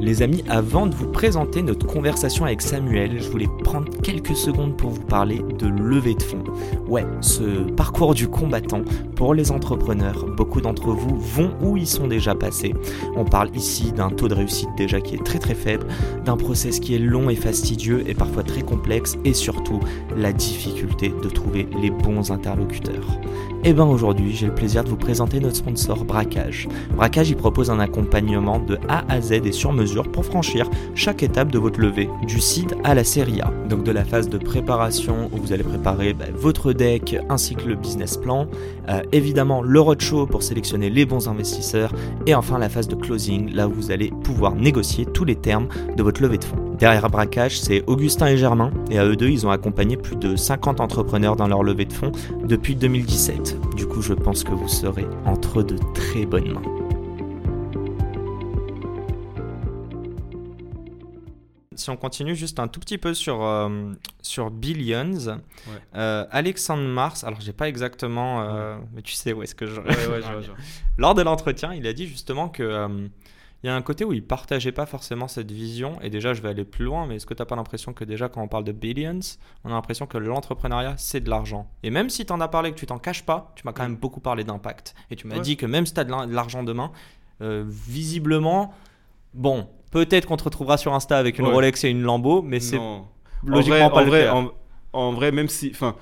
Les amis, avant de vous présenter notre conversation avec Samuel, je voulais prendre quelques secondes pour vous parler de levée de fonds. Ouais, ce parcours du combattant pour les entrepreneurs, beaucoup d'entre vous vont où ils sont déjà passés. On parle ici d'un taux de réussite déjà qui est très très faible, d'un process qui est long et fastidieux et parfois très complexe et surtout la difficulté de trouver les bons interlocuteurs. Et bien aujourd'hui, j'ai le plaisir de vous présenter notre sponsor Braquage. Braquage, il propose un accompagnement de A à Z et sur mesure pour franchir chaque étape de votre levée, du seed à la série A. Donc de la phase de préparation où vous allez préparer bah, votre deck ainsi que le business plan, euh, évidemment le roadshow pour sélectionner les bons investisseurs et enfin la phase de closing là où vous allez pouvoir négocier tous les termes de votre levée de fonds. Derrière Braquage, c'est Augustin et Germain, et à eux deux, ils ont accompagné plus de 50 entrepreneurs dans leur levée de fonds depuis 2017. Du coup, je pense que vous serez entre de très bonnes mains. Si on continue juste un tout petit peu sur, euh, sur Billions, euh, Alexandre Mars, alors j'ai pas exactement, euh, mais tu sais où est-ce que je. Lors de l'entretien, il a dit justement que il y a un côté où il partageait pas forcément cette vision. Et déjà, je vais aller plus loin, mais est-ce que tu n'as pas l'impression que déjà, quand on parle de billions, on a l'impression que l'entrepreneuriat, c'est de l'argent? Et même si tu en as parlé, que tu t'en caches pas, tu m'as quand même beaucoup parlé d'impact. Et tu m'as dit que même si tu as de l'argent demain, visiblement, bon, peut-être qu'on te retrouvera sur Insta avec une Rolex et une Lambo, mais c'est logiquement pas en le vrai, cas. En, vrai, même si. Enfin,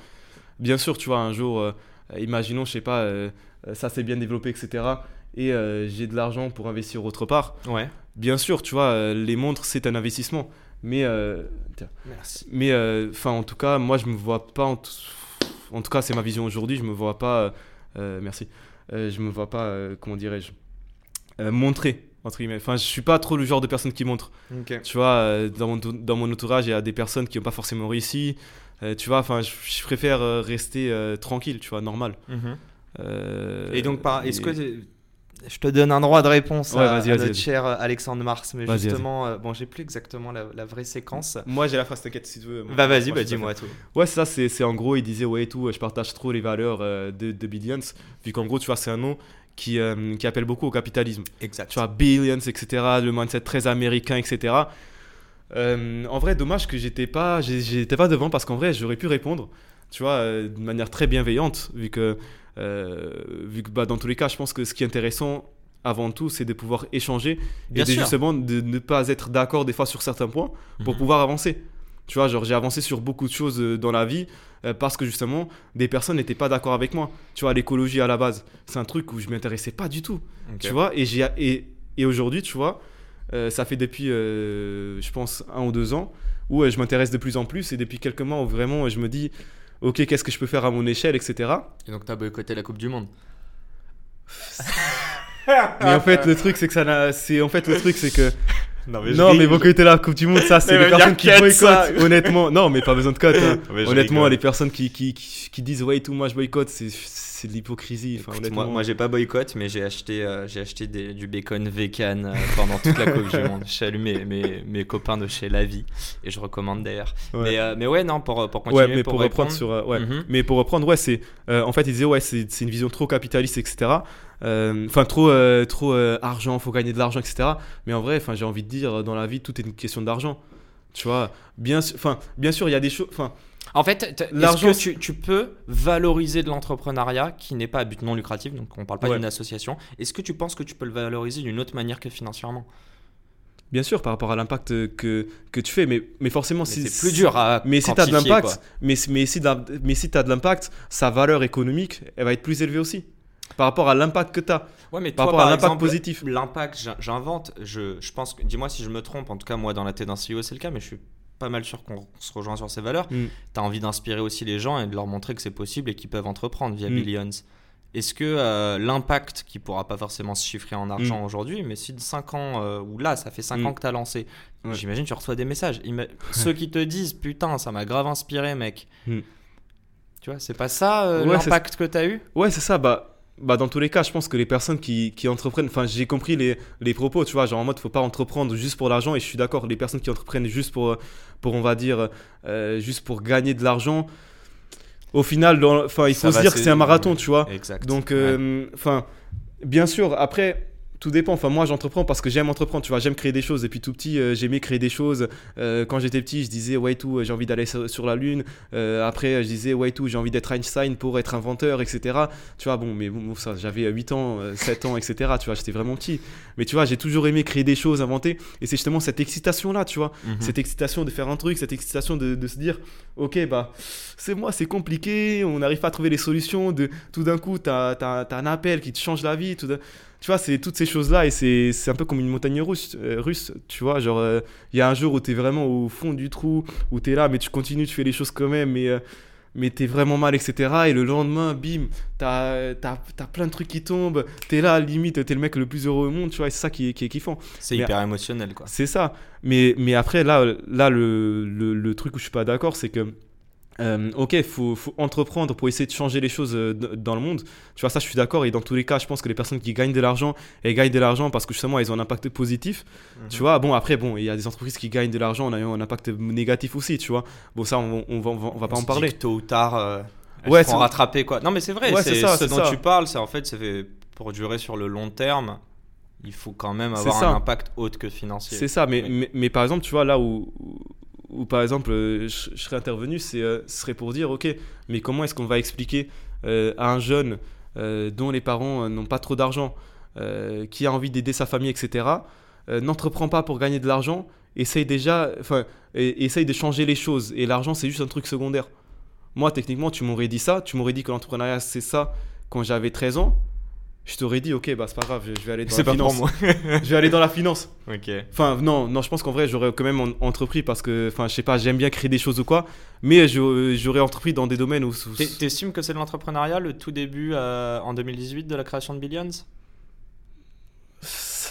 bien sûr, tu vois, un jour, euh, imaginons, je sais pas, euh, ça s'est bien développé, etc et euh, j'ai de l'argent pour investir autre part. Ouais. Bien sûr, tu vois, les montres, c'est un investissement. Mais, Merci. mais enfin, en tout cas, moi, je me vois pas. En, en tout cas, c'est ma vision aujourd'hui. Je me vois pas. merci. je me vois pas. comment dirais-je Montrer entre guillemets. Enfin, je suis pas trop le genre de personne qui montre. Tu vois, dans mon, dans mon entourage, il y a des personnes qui n'ont pas forcément réussi. tu vois, enfin, je, préfère rester tranquille, tu vois, normal. Mhm. et donc, est-ce que je te donne un droit de réponse à, notre cher Alexandre Mars, mais justement, euh, bon, j'ai plus exactement la, vraie séquence. Moi, j'ai la phrase, t'inquiète si tu veux. Bah vas-y, bah dis-moi tout. Ouais, ça, c'est en gros, il disait, ouais, tout, je partage trop les valeurs euh, de, de, Billions, vu qu'en gros, tu vois, c'est un nom qui, euh, qui appelle beaucoup au capitalisme. Exact. Tu vois, Billions, etc., le mindset très américain, etc. en vrai, dommage que j'étais pas, j'étais pas devant parce qu'en vrai, j'aurais pu répondre, tu vois, de manière très bienveillante, vu que euh, vu que bah, dans tous les cas, je pense que ce qui est intéressant avant tout, c'est de pouvoir échanger et justement de ne pas être d'accord des fois sur certains points pour mhm. pouvoir avancer. Tu vois, genre j'ai avancé sur beaucoup de choses euh, dans la vie euh, parce que justement des personnes n'étaient pas d'accord avec moi. Tu vois, l'écologie à la base, c'est un truc où je m'intéressais pas du tout. Tu vois, et, j'ai, et, et aujourd'hui, tu vois, ça fait depuis, je pense, un ou deux ans où je m'intéresse de plus en plus et depuis quelques mois où vraiment je me dis, ok, qu'est-ce que je peux faire à mon échelle, etc. Et donc, tu as boycotté la Coupe du Monde mais en fait, le truc, c'est que ça. C'est en fait le truc, c'est que. Non, mais, non, mais boycotter la Coupe du Monde, ça, c'est les personnes qui boycottent. Honnêtement, non, mais pas besoin de cote. Hein. honnêtement, les personnes qui, qui, qui, disent, ouais, tout, moi je boycotte, c'est c'est de l'hypocrisie. moi, moi j'ai pas boycott, mais j'ai acheté, euh, j'ai acheté du bacon vegan euh, pendant toute la Coupe du Monde. J'ai allumé mes, mes, copains de chez La Vie et je recommande d'ailleurs. Mais, euh, mais ouais, non, pour, pour continuer. Ouais, mais pour, reprendre sur. ouais. Mhm. Mais pour reprendre, ouais, c'est. en fait, il disait, ouais, c'est une vision trop capitaliste, etc. Enfin, trop, trop argent, faut gagner de l'argent, etc. Mais en vrai, j'ai envie de dire, dans la vie, tout est une question d'argent. Tu vois, bien, bien sûr, il y a des choses. En fait, est-ce que tu, peux valoriser de l'entrepreneuriat qui n'est pas à but non lucratif, donc on ne parle pas d'une association, est-ce que tu penses que tu peux le valoriser d'une autre manière que financièrement? Bien sûr, par rapport à l'impact que, que tu fais, mais, mais forcément, si, c'est plus dur à Mais si tu as de l'impact, mais, mais si, mais si tu as de l'impact, sa valeur économique, elle va être plus élevée aussi. Par rapport à l'impact que tu as. Ouais, mais par toi, rapport à l'impact positif. L'impact, j'invente, je, je pense, dis-moi si je me trompe, en tout cas, moi, dans la tête d'un CEO, c'est le cas, mais je suis pas mal sûr qu'on se rejoint sur ces valeurs. Mm. Tu as envie d'inspirer aussi les gens et de leur montrer que c'est possible et qu'ils peuvent entreprendre via mm. Billions. est-ce que euh, l'impact, qui pourra pas forcément se chiffrer en argent Mm. aujourd'hui, mais si de 5 ans, euh, ou là, ça fait 5 Mm. ans que tu as lancé, Ouais. j'imagine tu reçois des messages. Ima- Ceux qui te disent, putain, ça m'a grave inspiré, mec. Mm. Tu vois, c'est pas ça euh, Ouais, l'impact que tu as eu? Ouais, c'est ça. Bah, bah, dans tous les cas, je pense que les personnes qui, qui entreprennent, enfin, j'ai compris les, les propos, tu vois, genre en mode, faut pas entreprendre juste pour l'argent. Et je suis d'accord, les personnes qui entreprennent juste pour, pour on va dire, euh, juste pour gagner de l'argent, au final, enfin, il Ça faut se dire que c'est- un marathon, tu vois. Exact. Donc, euh, enfin, bien sûr, après, tout dépend. Enfin, moi, j'entreprends parce que j'aime entreprendre, tu vois. J'aime créer des choses. Depuis tout petit, euh, j'aimais créer des choses. Euh, quand j'étais petit, je disais, ouais, tout, j'ai envie d'aller sur, la Lune. Euh, après, je disais, ouais, tout, j'ai envie d'être Einstein pour être inventeur, etc. Tu vois, bon, mais bon, ça, j'avais 8 ans, euh, 7 ans, etc. Tu vois, j'étais vraiment petit. Mais tu vois, j'ai toujours aimé créer des choses, inventer. Et c'est justement cette excitation-là, tu vois Mhm. cette excitation de faire un truc, cette excitation de, de se dire, ok, bah, c'est moi, c'est compliqué, on n'arrive pas à trouver les solutions, de, tout d'un coup, tu as, un appel qui te change la vie, tout tu vois, c'est toutes ces choses-là, et c'est un peu comme une montagne russe, euh, russe tu vois, genre, euh, il y a un jour où tu es vraiment au fond du trou, où tu es là, mais tu continues, tu fais les choses quand même, mais... euh, mais t'es vraiment mal, etc. Et le lendemain, bim, t'as as, plein de trucs qui tombent. T'es là, limite, t'es le mec le plus heureux au monde, tu vois. Et c'est ça qui est, qui est kiffant. C'est hyper émotionnel, quoi. C'est ça. Mais, mais après, là, là le, le, le truc où je suis pas d'accord, c'est que, euh, ok, il faut, faut entreprendre pour essayer de changer les choses euh, dans le monde. Tu vois, ça, je suis d'accord. Et dans tous les cas, je pense que les personnes qui gagnent de l'argent, elles gagnent de l'argent parce que justement, elles ont un impact positif. Mhm. Tu vois, bon, après, bon, il y a des entreprises qui gagnent de l'argent en ayant un impact négatif aussi, tu vois. Bon, ça, on, on va, on va, on va pas en parler. tôt ou tard, euh, elles Ouais, seront rattrapées, quoi. Non, mais c'est vrai, Ouais, c'est ce dont ça. tu parles, c'est en fait, c'est pour durer sur le long terme. Il faut quand même avoir un impact autre que financier. C'est ça, mais, Oui. mais, mais par exemple, tu vois, là où, où, par exemple, euh, je, serais intervenu, c'est, euh, ce serait pour dire, ok, mais comment est-ce qu'on va expliquer euh, à un jeune dont les parents n'ont pas trop d'argent, qui a envie d'aider sa famille, etc., n'entreprend pas pour gagner de l'argent, essaye déjà, enfin, essaye de changer les choses, et l'argent, c'est juste un truc secondaire. Moi, techniquement, tu m'aurais dit ça, tu m'aurais dit que l'entrepreneuriat, c'est ça quand j'avais 13 ans. Je t'aurais dit, ok, bah c'est pas grave, je vais aller dans C'est la pas pour finance. moi. Je vais aller dans la finance. ok. Enfin, non, non, je pense qu'en vrai, j'aurais quand même en- entrepris parce que, enfin, je sais pas, j'aime bien créer des choses ou quoi, mais j'aurais entrepris dans des domaines où. où- T'es- T'estimes que c'est de l'entrepreneuriat le tout début euh, en 2018 de la création de Billions?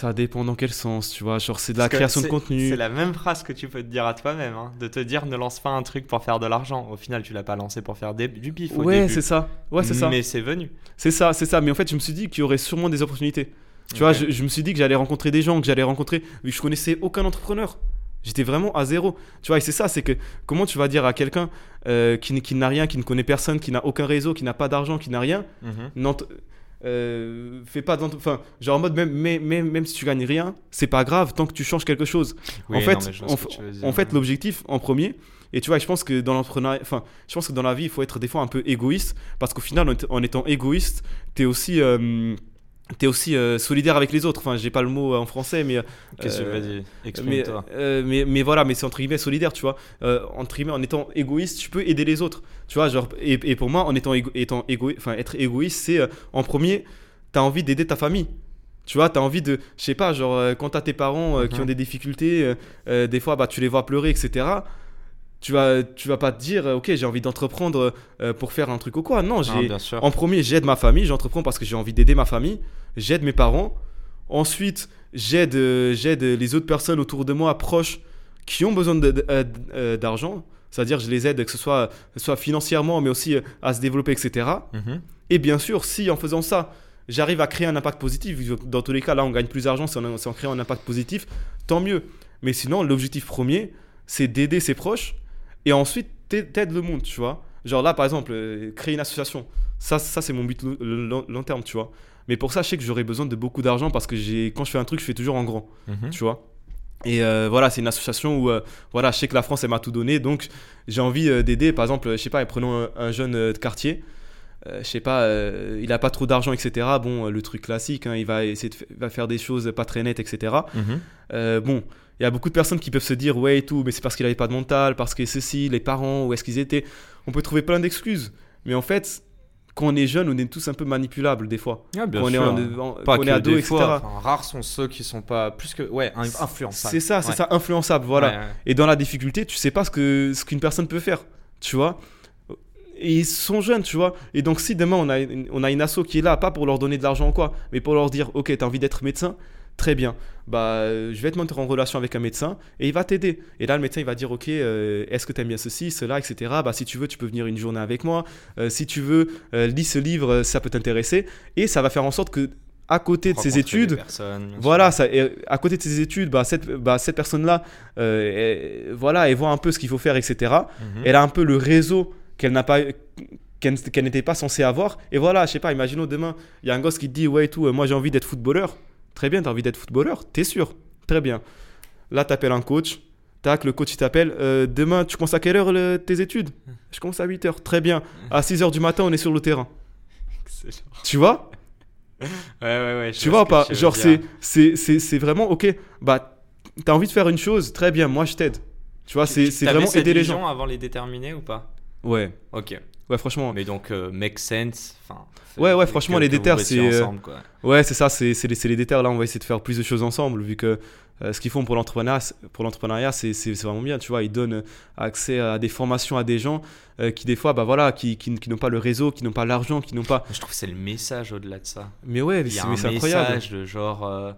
Ça dépend dans quel sens, tu vois. Genre, c'est de la création de contenu. C'est la même phrase que tu peux te dire à toi-même, hein, de te dire ne lance pas un truc pour faire de l'argent. Au final, tu l'as pas lancé pour faire des- du pif au Ouais, c'est ça. Ouais, c'est ça. Mais c'est venu. C'est ça, c'est ça. Mais en fait, je me suis dit qu'il y aurait sûrement des opportunités. Tu vois, je, je me suis dit que j'allais rencontrer des gens, que j'allais rencontrer. Je connaissais aucun entrepreneur. J'étais vraiment à zéro. Tu vois, et c'est ça, c'est que comment tu vas dire à quelqu'un euh, qui, n'a rien, qui ne connaît personne, qui n'a aucun réseau, qui n'a pas d'argent, qui n'a rien, Mhm. Euh, fais pas d'ent- enfin genre en mode même, même, même, même si tu gagnes rien c'est pas grave tant que tu changes quelque chose. Oui, en fait non, en, fait l'objectif en premier et tu vois je pense que dans l'entrepreneuriat enfin je pense que dans la vie il faut être des fois un peu égoïste parce qu'au final en, étant- en étant égoïste t'es aussi euh, T'es aussi euh, solidaire avec les autres. Enfin, j'ai pas le mot en français, mais Qu'est-ce que euh, vas-y, mais, euh, mais, mais voilà, mais c'est entre guillemets solidaire, tu vois. Euh, entre guillemets, en étant égoïste, tu peux aider les autres. Tu vois, genre, et, et pour moi, en étant, égo- étant égo- enfin, être égoïste, c'est euh, en premier, t'as envie d'aider ta famille. Tu vois, t'as envie de, je sais pas, genre, euh, quand t'as tes parents euh, qui Mhm. ont des difficultés, euh, euh, des fois, bah, tu les vois pleurer, etc. Tu vas, tu vas pas te dire, euh, ok, j'ai envie d'entreprendre euh, pour faire un truc ou quoi. Non, j'ai, en premier, j'aide ma famille, j'entreprends parce que j'ai envie d'aider ma famille, j'aide mes parents. Ensuite, j'aide euh, j'aide les autres personnes autour de moi, proches, qui ont besoin d'argent. C'est-à-dire, je les aide, que ce soit, soit financièrement, mais aussi à se développer, etc. Mhm. Et bien sûr, si en faisant ça, j'arrive à créer un impact positif, dans tous les cas, là, on gagne plus d'argent, en, c'est en créant un impact positif, tant mieux. Mais sinon, l'objectif premier, c'est d'aider ses proches et ensuite t'a- t'aides le monde, tu vois. Genre là, par exemple, euh, créer une association. Ça, ça c'est mon but lo- long, long terme, tu vois. Mais pour ça, je sais que j'aurai besoin de beaucoup d'argent parce que j'ai, quand je fais un truc, je fais toujours en grand, Mhm. tu vois. Et euh, voilà, c'est une association où, euh, voilà, je sais que la France, elle m'a tout donné, donc j'ai envie euh, d'aider. Par exemple, je sais pas, prenons un, un jeune de quartier. Je sais pas, il a pas trop d'argent, etc. Bon, le truc classique, hein, il va essayer de va faire des choses pas très nettes, etc. Mhm. Bon, il y a beaucoup de personnes qui peuvent se dire ouais et tout, mais c'est parce qu'il avait pas de mental, parce que ceci, les parents, où est-ce qu'ils étaient. On peut trouver plein d'excuses, mais en fait, quand on est jeune, on est tous un peu manipulables des fois. Ah, bien quand on est, en- quand on que est ado, etc. fois, enfin, rares sont ceux qui sont pas plus que ouais in- influençables. C'est ça, c'est Ouais. ça, influençable, voilà. Ouais, ouais. Et dans la difficulté, tu sais pas ce que ce qu'une personne peut faire, tu vois. Et ils sont jeunes, tu vois. Et donc, si demain on a, une- on a une asso qui est là, pas pour leur donner de l'argent ou quoi, mais pour leur dire, ok, t'as envie d'être médecin, très bien. Bah, euh, je vais te mettre en relation avec un médecin et il va t'aider. Et là, le médecin, il va dire, ok, euh, est-ce que t'aimes bien ceci, cela, etc. Bah, si tu veux, tu peux venir une journée avec moi. Euh, si tu veux, euh, lis ce livre, ça peut t'intéresser. Et ça va faire en sorte que, à côté de ses études, voilà, ça, à côté de ses études, bah, cette, bah, cette personne-là, elle- voilà, elle voit un peu ce qu'il faut faire, etc. Mhm. Elle a un peu le réseau qu'elle n'a pas, qu'elle, n'était pas censée avoir. Et voilà, je sais pas, imaginons demain, il y a un gosse qui te dit, ouais, et tout, moi j'ai envie d'être footballeur. Très bien, t'as envie d'être footballeur, t'es sûr. Très bien. Là, t'appelles un coach. Tac, le coach il t'appelle. Euh, demain, tu commences à quelle heure le- tes études? Je commence à 8 heures. Très bien. À 6 heures du matin, on est sur le terrain. Excellent. Tu vois? Ouais, ouais, ouais. Tu vois pas? tu Genre, c'est, c'est, c'est, c'est vraiment, ok, bah, t'as envie de faire une chose, très bien, moi je t'aide. Tu vois, Tu- c'est, tu- c'est vraiment aider les gens. avant les déterminer ou pas? Ouais, Ok. Ouais, franchement. Mais donc, euh, make sense. Enfin. Ouais, ouais, franchement, les bossiez c'est, euh. Ouais, c'est ça, c'est, les, les déterres. Là, on va essayer de faire plus de choses ensemble, vu que euh, ce qu'ils font pour l'entrepreneuriat, c'est- vraiment bien. Tu vois, ils donnent accès à des formations à des gens euh, qui, des fois, bah voilà, qui, qui, qui n'ont pas le réseau, qui n'ont pas l'argent, qui n'ont pas. Je trouve que c'est le message au-delà de ça. Mais ouais, Il y a c'est, un mais c'est incroyable. message de genre.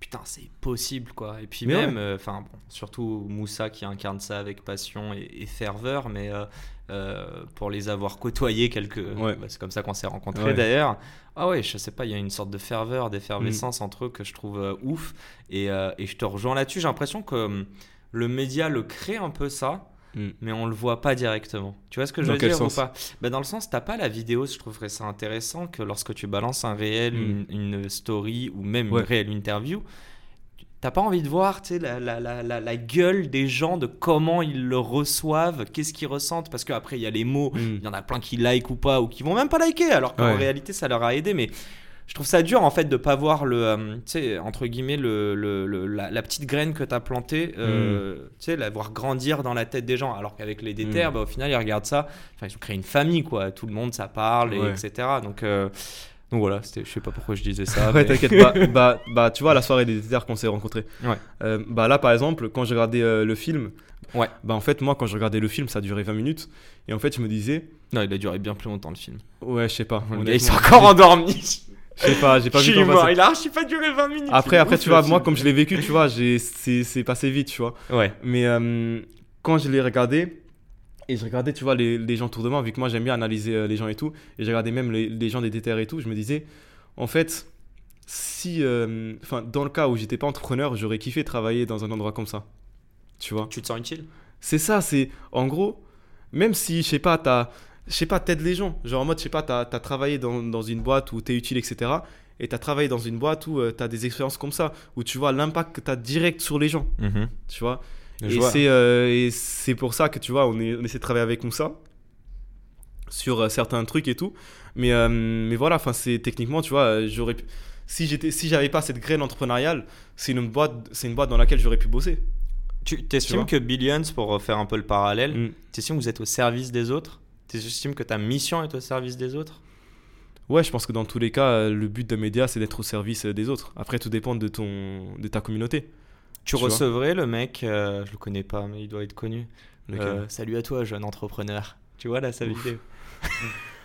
Putain, c'est possible quoi. Et puis Mais même, euh, enfin, bon, surtout Moussa qui incarne ça avec passion et, et ferveur, mais euh, euh, pour les avoir côtoyés quelques. Ouais. bah, c'est comme ça qu'on s'est rencontrés Ouais. d'ailleurs. Ah ouais, je sais pas, il y a une sorte de ferveur, Mm. d'effervescence entre eux que je trouve ouf. Et, et je te rejoins là-dessus. J'ai l'impression que hum, le média le crée un peu ça. Mm. Mais on le voit pas directement. Tu vois ce que je Dans veux quel dire sens ou pas? Bah Dans le sens, t'as pas la vidéo, je trouverais ça intéressant que lorsque tu balances un réel, Mm. une, une story ou même Ouais. une réelle interview, t'as pas envie de voir la, la, la, la, la gueule des gens, de comment ils le reçoivent, qu'est-ce qu'ils ressentent, parce qu'après il y a les mots, Mm. il y en a plein qui like ou pas, ou qui vont même pas liker, alors qu'en Ouais. réalité ça leur a aidé, mais je trouve ça dur en fait de pas voir le, euh, tu sais, entre guillemets, le, le- le- la, la petite graine que t'as plantée, euh, tu sais, la voir grandir dans la tête des gens, alors qu'avec les déterres, Mm. bah, au final ils regardent ça, enfin ils ont créé une famille quoi, tout le monde ça parle, et Ouais. etc. Donc, euh, donc voilà, je sais pas pourquoi je disais ça. Ouais, mais- t'inquiète pas. bah, bah, tu vois, la soirée des déterres qu'on s'est rencontrés. Ouais. Bah là, par exemple, quand j'ai regardé le film, Ouais. bah en fait, moi, quand je regardais le film, ça durait 20 minutes. Et en fait, je me disais, Non, il a duré bien plus longtemps le film. ouais, je sais pas. Le gars, il s'est encore endormi. Je sais pas, j'ai pas vu mort, passer. il a archi pas duré 20 minutes. Après, après, ouf, tu vois, moi, comme je l'ai vécu, tu vois, c'est passé vite, tu vois. Ouais. Mais euh, quand je l'ai regardé, et je regardais, tu vois, les, les gens autour de moi, vu que moi j'aime bien analyser euh, les gens et tout, et je regardais même les, les gens des déterres et tout, je me disais, en fait, si, euh, enfin, dans le cas où j'étais pas entrepreneur, j'aurais kiffé travailler dans un endroit comme ça. Tu vois Tu te sens utile? C'est ça, c'est en gros, même si, je sais pas, t'as, je sais pas, t'aides les gens. Genre en mode, je sais pas, t'as as travaillé dans, dans une boîte où t'es utile, etc. Et t'as travaillé dans une boîte où tu t'as des expériences comme ça, où tu vois l'impact que t'as direct sur les gens, tu vois? Je Et vois. c'est euh, et c'est pour ça que tu vois, on, est, on essaie de travailler avec Moussa sur euh, certains trucs et tout. Mais, euh, mais voilà, enfin, c'est techniquement, tu vois, euh, j'aurais si j'étais si j'avais pas cette graine entrepreneuriale, c'est une boîte c'est une boîte dans laquelle j'aurais pu bosser. Tu t'estimes que Billions, pour faire un peu le parallèle, Mm. t'estimes que vous êtes au service des autres? T'estimes que ta mission est au service des autres? Ouais, je pense que dans tous les cas, euh, le but d'un média, c'est d'être au service euh, des autres. Après, tout dépend de ton de ta communauté. Tu, Tu recevrais le mec, euh, je le connais pas, mais il doit être connu. Euh, Salut à toi, jeune entrepreneur. Tu vois là sa Ouf. vidéo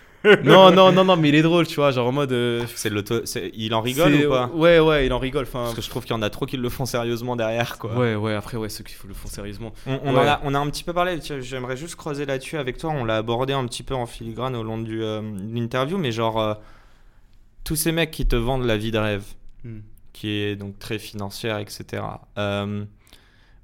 non, non, non, non, mais il est drôle, tu vois, genre en mode. euh, C'est l'auto. Il en rigole ou pas Ouais, ouais, il en rigole. Enfin, Parce que je trouve qu'il y en a trop qui le font sérieusement derrière, quoi. ouais, ouais. Après, ouais, ceux qui le font sérieusement. On, on Ouais. en a, on a un petit peu parlé, j'aimerais juste creuser là-dessus avec toi. On l'a abordé un petit peu en filigrane au long du, euh, de l'interview, mais genre, euh, tous ces mecs qui te vendent la vie de rêve, Hmm. qui est donc très financière, etc. Euh,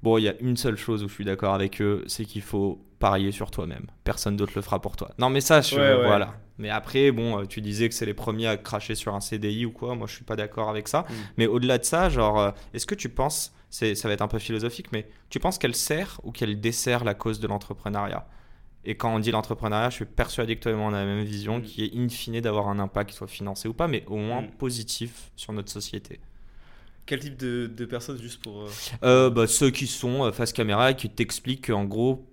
bon, il y a une seule chose où je suis d'accord avec eux, c'est qu'il faut parier sur toi-même. Personne d'autre le fera pour toi. Non, mais ça, je, Ouais, ouais. voilà. Mais après, bon, euh, tu disais que c'est les premiers à cracher sur un CDI ou quoi. Moi, je suis pas d'accord avec ça. Mm. Mais au-delà de ça, genre, euh, est-ce que tu penses, c'est, ça va être un peu philosophique, mais tu penses qu'elle sert ou qu'elle dessert la cause de l'entrepreneuriat? Et quand on dit l'entrepreneuriat, je suis persuadé que toi et moi on a la même vision, Mm. qui est in fine d'avoir un impact, qu'il soit financé ou pas, mais au moins Mm. positif sur notre société. Quel type de, de personnes, juste pour. euh, bah, ceux qui sont face caméra et qui t'expliquent qu'en gros,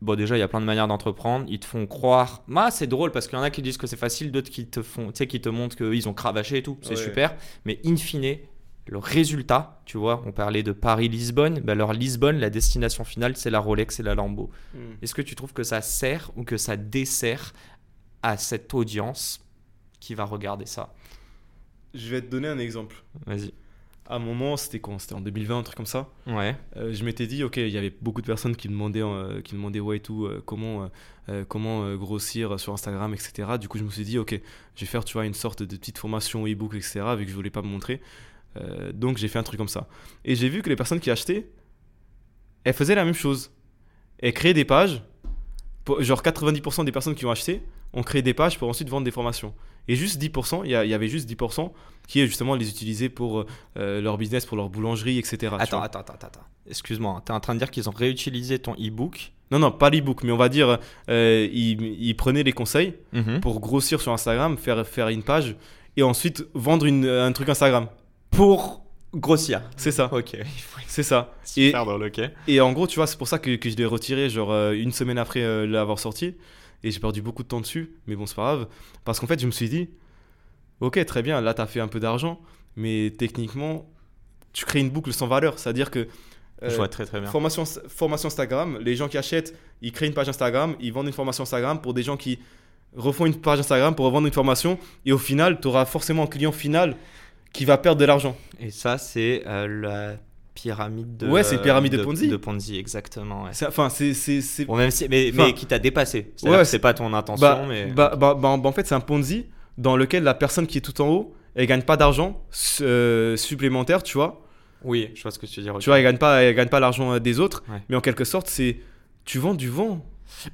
bon déjà il y a plein de manières d'entreprendre, ils te font croire. Bah, c'est drôle parce qu'il y en a qui disent que c'est facile, d'autres qui te font, tu sais, qui te montrent qu'ils ont cravaché et tout, c'est Ouais. super. Mais in fine, le résultat, tu vois, on parlait de Paris-Lisbonne, ben alors Lisbonne, la destination finale, c'est la Rolex et la Lambo. Hmm. Est-ce que tu trouves que ça sert ou que ça dessert à cette audience qui va regarder ça? Je vais te donner un exemple. Vas-y. À un moment, c'était quand C'était en 2020, un truc comme ça. Ouais. Euh, je m'étais dit, ok, il y avait beaucoup de personnes qui me demandaient, euh, qui demandaient ouais et tout, euh, comment, comment grossir sur Instagram, etc. Du coup, je me suis dit, ok, je vais faire, tu vois, une sorte de petite formation e-book, etc. Vu que je voulais pas me montrer. Donc, j'ai fait un truc comme ça. Et j'ai vu que les personnes qui achetaient, elles faisaient la même chose. Elles créaient des pages. Pour- genre 90% des personnes qui ont acheté ont créé des pages pour ensuite vendre des formations. Et juste 10%, il y, avait juste 10% qui justement les utilisaient pour euh, leur business, pour leur boulangerie, etc. Attends, attends, attends, attends. Excuse-moi, tu es en train de dire qu'ils ont réutilisé ton e-book? Non, non, pas l'ebook, mais on va dire, euh, ils, ils prenaient les conseils pour grossir sur Instagram, faire, faire une page et ensuite vendre une- un truc Instagram. pour grossir. C'est ça, Ok. c'est ça. Et, Super drôle, ok. et en gros, tu vois, c'est pour ça que, que je l'ai retiré, genre euh, une semaine après euh, l'avoir sorti. Et j'ai perdu beaucoup de temps dessus, mais bon, c'est pas grave. Parce qu'en fait, je me suis dit, ok, très bien, là, t'as fait un peu d'argent, mais techniquement, tu crées une boucle sans valeur. C'est-à-dire que. euh, Je vois très très bien. Formation, formation Instagram, les gens qui achètent, ils créent une page Instagram, ils vendent une formation Instagram pour des gens qui refont une page Instagram pour revendre une formation et au final, tu auras forcément un client final qui va perdre de l'argent. Et ça, c'est euh, la pyramide de. Ouais, c'est une pyramide de Ponzi. De Ponzi, exactement. ouais. C'est- Enfin, c'est. c'est- c'est- Bon, même si, mais, qui t'a dépassé. C'est-à-dire Ouais, c'est pas ton intention, Bah, mais. bah, bah, bah, bah, en fait, c'est un Ponzi dans lequel la personne qui est tout en haut, elle gagne pas d'argent euh, supplémentaire, tu vois. Oui, je vois ce que tu veux dire. Tu vois, elle gagne pas, elle gagne pas l'argent euh, des autres, Ouais. mais en quelque sorte, c'est. Tu vends du vent.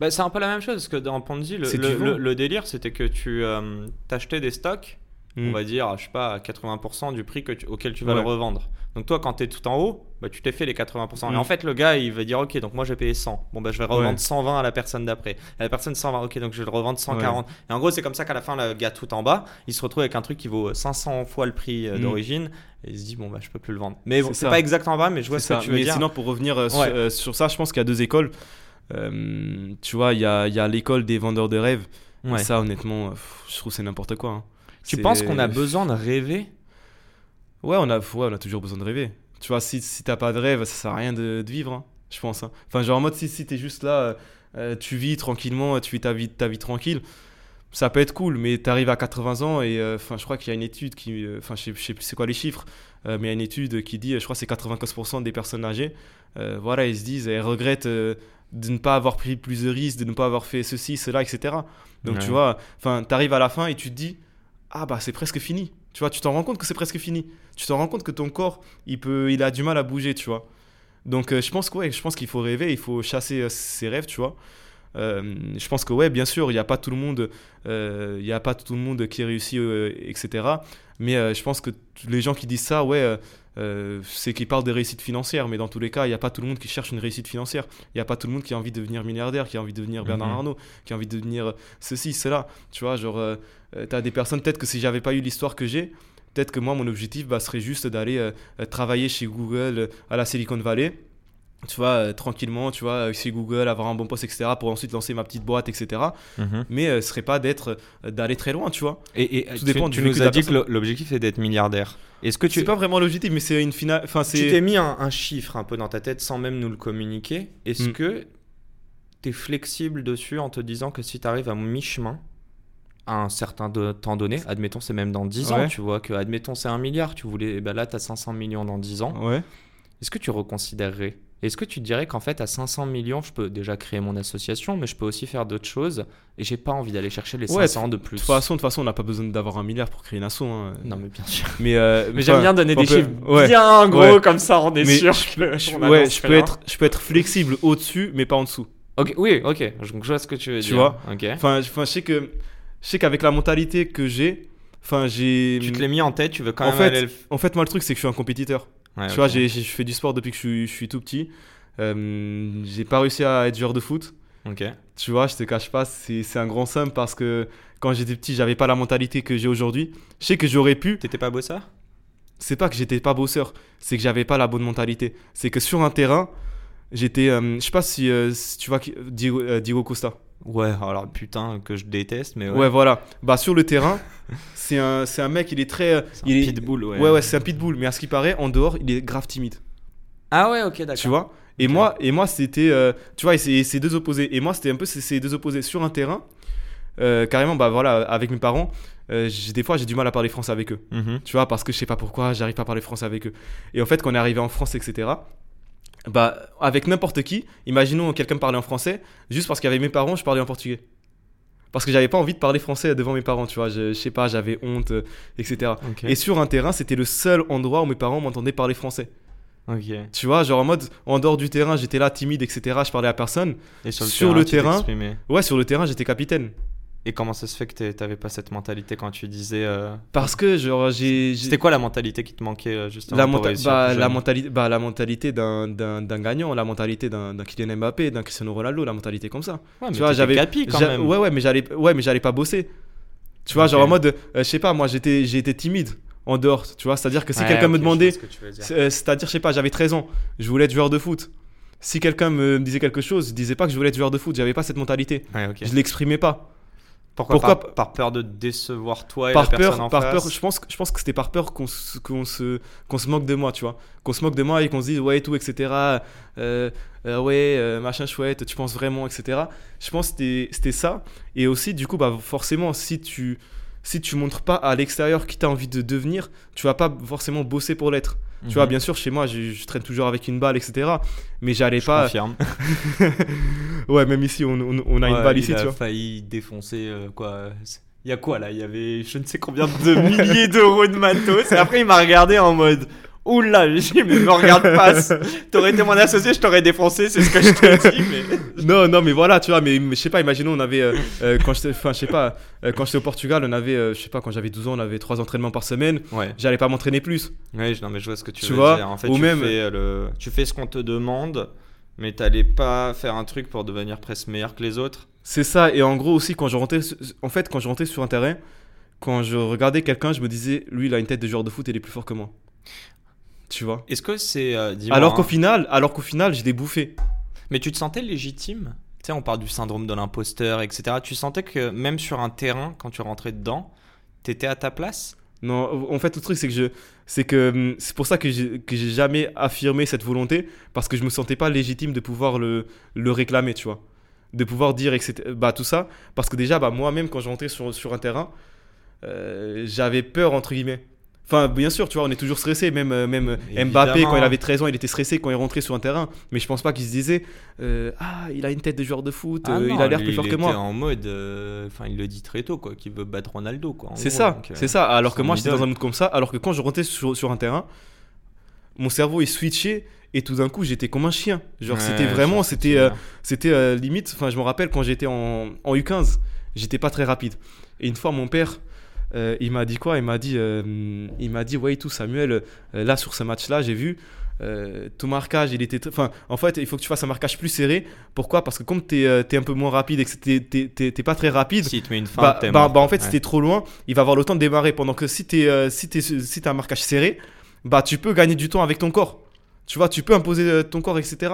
Bah, c'est un peu la même chose, parce que dans Ponzi, le, C'est le, du vent. le- le délire, c'était que tu euh, t'achetais des stocks, on Mm. va dire, je sais pas, à 80% du prix que tu- auquel tu vas Ouais. le revendre. Donc toi, quand tu es tout en haut, bah, tu t'es fait les 80%. Et Mm. en fait, le gars, il va dire, ok, donc moi, je vais payer 100. Bon, bah, je vais revendre Ouais. 120 à la personne d'après. À la personne 120, ok, donc je vais le revendre 140. Et en gros, c'est comme ça qu'à la fin, le gars tout en bas, il se retrouve avec un truc qui vaut 500 fois le prix euh, Mm. d'origine. Et il se dit, bon, bah, je peux plus le vendre. Mais bon, C'est pas exactement vrai, mais je vois ce que ça. tu veux Mais dire. sinon, pour revenir euh, sur, euh, sur ça, je pense qu'il y a deux écoles. Euh, tu vois, il y a, y a l'école des vendeurs de rêves. Et Ouais. Ça, honnêtement, euh, je trouve que c'est n'importe quoi. hein. Tu penses qu'on a besoin de rêver? Ouais, on a, ouais, on a toujours besoin de rêver. Tu vois, si, si t'as pas de rêve, ça sert à rien de, de vivre, hein, je pense. hein. Enfin, genre en mode, si, si t'es juste là, euh, euh, tu vis tranquillement, tu vis ta vie, ta vie tranquille, ça peut être cool, mais t'arrives à 80 ans et euh, enfin, je crois qu'il y a une étude qui. Enfin, je sais, je sais plus c'est quoi les chiffres, mais il y a une étude qui dit, je crois que c'est 95% des personnes âgées, voilà, ils se disent, elles regrettent de ne pas avoir pris plus de risques, de ne pas avoir fait ceci, cela, etc. Donc, Ouais. tu vois, enfin, t'arrives à la fin et tu te dis, ah bah c'est presque fini. Tu vois, tu t'en rends compte que c'est presque fini. Tu t'en rends compte que ton corps, il peut, il a du mal à bouger, tu vois. Donc euh, je pense que je pense qu'il faut rêver, il faut chasser euh, ses rêves, tu vois. Euh, je pense que ouais, bien sûr, il n'y a pas tout le monde, il y a pas tout le monde qui réussit, etc. Mais je pense que les gens qui disent ça, ouais, euh, euh, c'est qu'ils parlent de réussite financière. Mais dans tous les cas, il n'y a pas tout le monde qui cherche une réussite financière. Il n'y a pas tout le monde qui a envie de devenir milliardaire, qui a envie de devenir Bernard Mhm. Arnault, qui a envie de devenir euh, ceci, cela. Tu vois, genre, euh, tu as des personnes, peut-être que si j'avais pas eu l'histoire que j'ai, peut-être que moi, mon objectif bah, serait juste d'aller euh, euh, travailler chez Google euh, à la Silicon Valley. Tu vois, euh, tranquillement, tu vois, chez Google, avoir un bon poste, etc., pour ensuite lancer ma petite boîte, etc. Mais euh, ce serait pas d'être, euh, d'aller très loin, tu vois. Et, et Tout tu, dépend tu nous as dit que l'objectif est d'être milliardaire. Est-ce que tu, C'est pas vraiment l'objectif, mais c'est une finale. Enfin, tu c'est. t'es mis un, un chiffre un peu dans ta tête sans même nous le communiquer Est-ce Mm. que tu es flexible dessus en te disant que si tu arrives à mi-chemin, à un certain de- temps donné, admettons c'est même dans 10 ans, tu vois, que admettons c'est un milliard, tu voulais, ben là tu as 500 millions dans 10 ans, Ouais. est-ce que tu reconsidérerais? Est-ce que tu te dirais qu'en fait à 500 millions, je peux déjà créer mon association, mais je peux aussi faire d'autres choses et j'ai pas envie d'aller chercher les Ouais, 500 de De plus? toute façon, de toute façon, on n'a pas besoin d'avoir un milliard pour créer une asso. hein. Non mais bien sûr. Mais, euh, Mais j'aime bien donner on des peut- chiffres ouais. bien gros Ouais. comme ça, on est Mais sûr. que je- ouais, je peux être, je peux être flexible au-dessus, mais pas en dessous. Ok, oui, ok. Je, je vois ce que tu veux Tu dire. vois? Ok. Enfin, je, sais que, je sais qu'avec la mentalité que j'ai, enfin, j'ai. Tu te l'es mis en tête, tu veux quand En même fait, aller le. En fait, moi, le truc, c'est que je suis un compétiteur. Ouais, tu vois, je fais du sport depuis que je suis, je suis tout petit. Euh, j'ai pas réussi à être joueur de foot. Ok. Tu vois, je te cache pas, c'est, un grand somme parce que quand j'étais petit, j'avais pas la mentalité que j'ai aujourd'hui. Je sais que j'aurais pu. T'étais pas bosseur? C'est pas que j'étais pas bosseur, c'est que j'avais pas la bonne mentalité. C'est que sur un terrain, j'étais. euh, je sais pas si, euh, si tu vois Diego, euh, Diego Costa. Ouais, alors putain, que je déteste, mais Ouais, ouais. voilà. Bah, sur le terrain, c'est un, un mec, il est très. euh, C'est un il est- pitbull, ouais. Ouais, ouais, c'est un pitbull, mais à ce qui paraît, en dehors, il est grave timide. Ah ouais, ok, d'accord. Tu vois? Et moi, et moi c'était. euh, tu vois, et c'est c'est deux opposés. Et moi, c'était un peu ces- ces deux opposés. Sur un terrain, euh, carrément, bah voilà, avec mes parents, euh, des fois, j'ai du mal à parler français avec eux. Mhm. Tu vois, parce que je sais pas pourquoi, j'arrive pas à parler français avec eux. Et en fait, quand on est arrivé en France, etc., bah, avec n'importe qui, imaginons quelqu'un me parlait en français, juste parce qu'avec mes parents, je parlais en portugais. Parce que j'avais pas envie de parler français devant mes parents, tu vois. Je, je sais pas, j'avais honte, euh, etc. Et sur un terrain, c'était le seul endroit où mes parents m'entendaient parler français. Tu vois, genre en mode, en dehors du terrain, j'étais là timide, etc. Je parlais à personne. Et sur le Sur terrain, le terrain. Ouais, sur le terrain, j'étais capitaine. Et comment ça se fait que t'avais pas cette mentalité quand tu disais. euh, Parce que, genre, j'ai. C'était quoi la mentalité qui te manquait euh, justement la, pour menta- réussir bah, la, mentalité, bah, la mentalité d'un, d'un, gagnant, la mentalité d'un, Kylian Mbappé, d'un Cristiano Ronaldo, la mentalité comme ça. Ouais, mais tu vois, j'avais. capi quand même. Ouais, ouais, mais j'allais, ouais, mais j'allais pas bosser. Tu vois, genre en mode, euh, je sais pas, moi, j'étais, été timide en dehors. Tu vois, c'est-à-dire que si Ouais, quelqu'un me demandait, c'est-à-dire, je sais pas, j'avais 13 ans, je voulais être joueur de foot. Si quelqu'un me disait quelque chose, je disais pas que je voulais être joueur de foot, j'avais pas cette mentalité. Ouais, ok. Je l'exprimais pas. Pourquoi, pourquoi par, par peur de décevoir toi et par la peur, en par face peur, je pense, que- je pense que c'était par peur qu'on se, qu'on se, qu'on se moque de moi, tu vois. Qu'on se moque de moi et qu'on se dise, ouais, et tout, etc. euh, euh, ouais, euh, machin chouette, tu penses vraiment, etc. Je pense que c'était- c'était ça. Et aussi, du coup, bah, forcément, si tu, si tu montres pas à l'extérieur qui t'as envie de devenir, tu vas pas forcément bosser pour l'être. Tu vois, Mhm. bien sûr, chez moi, je, je traîne toujours avec une balle, etc. Mais j'allais pas. confirme. ouais, même ici, on, on- on a une balle il ici, a tu vois. failli défoncer euh, quoi. Il y a quoi là? Il y avait je ne sais combien de milliers d'euros de matos. Et après, il m'a regardé en mode. Oula, mais me regarde pas. T'aurais été mon associé, je t'aurais défoncé, c'est ce que je te dis. Mais... Non, non, mais voilà, tu vois, mais, mais je sais pas, imaginons, on avait, euh, euh, quand j'étais, enfin, je sais pas, euh, quand j'étais au Portugal, on avait, je sais pas, quand j'avais 12 ans, on avait trois entraînements par semaine, Ouais, j'allais pas m'entraîner plus. ouais je, non, mais je vois ce que tu, Tu veux vois, dire. En fait, ou tu, même- fais, le... tu fais ce qu'on te demande, mais t'allais pas faire un truc pour devenir presque meilleur que les autres. C'est ça, et en gros aussi, quand je rentrais, en fait, quand je rentrais sur un terrain, quand je regardais quelqu'un, je me disais, lui, il a une tête de joueur de foot, il est plus fort que moi. Tu vois Est-ce que c'est. euh, Alors hein, qu'au final, alors qu'au final, j'ai des bouffées. Mais tu te sentais légitime? Tu sais, on parle du syndrome de l'imposteur, etc. Tu sentais que même sur un terrain, quand tu rentrais dedans, t'étais à ta place? Non, en fait, le truc, c'est que je, c'est que hum, c'est pour ça que j'ai, que j'ai jamais affirmé cette volonté, parce que je me sentais pas légitime de pouvoir le, le réclamer, tu vois. De pouvoir dire, etc. Bah, tout ça, parce que déjà, bah, moi-même, quand je rentrais sur, sur un terrain, euh, j'avais peur, entre guillemets. Enfin, bien sûr, tu vois, on est toujours stressé. Même, euh, même Mbappé, quand il avait 13 ans, il était stressé quand il rentrait sur un terrain. Mais je pense pas qu'il se disait euh, Ah, il a une tête de joueur de foot, Ah euh, non, il a l'air plus fort il que moi. était en mode. euh, Enfin, il le dit très tôt, quoi, qu'il veut battre Ronaldo, quoi. C'est ça, c'est ça. Alors que moi, j'étais dans un mood comme ça. Alors que quand je rentrais sur, sur un terrain, mon cerveau il switchait et tout d'un coup, j'étais comme un chien. Genre, ouais, c'était vraiment, c'était, euh, euh, limite. Enfin, je me rappelle quand j'étais en, en U15, j'étais pas très rapide. Et une fois, mon père, euh, il m'a dit quoi? Il m'a dit, euh, il m'a dit, ouais, tout, Samuel, euh, là sur ce match-là, j'ai vu. euh, ton marquage, il était. Enfin, en fait, il faut que tu fasses un marquage plus serré. Pourquoi? Parce que comme tu es, un peu moins rapide et que t'es- t'es t'es- t'es pas très rapide, S'il te met une fin, bah, t'es bah, bah, en fait, Ouais. si t'es trop loin, il va avoir le temps de démarrer. Pendant que si t'es si t'es si t'as un marquage serré, bah tu peux gagner du temps avec ton corps. Tu vois, tu peux imposer ton corps, etc.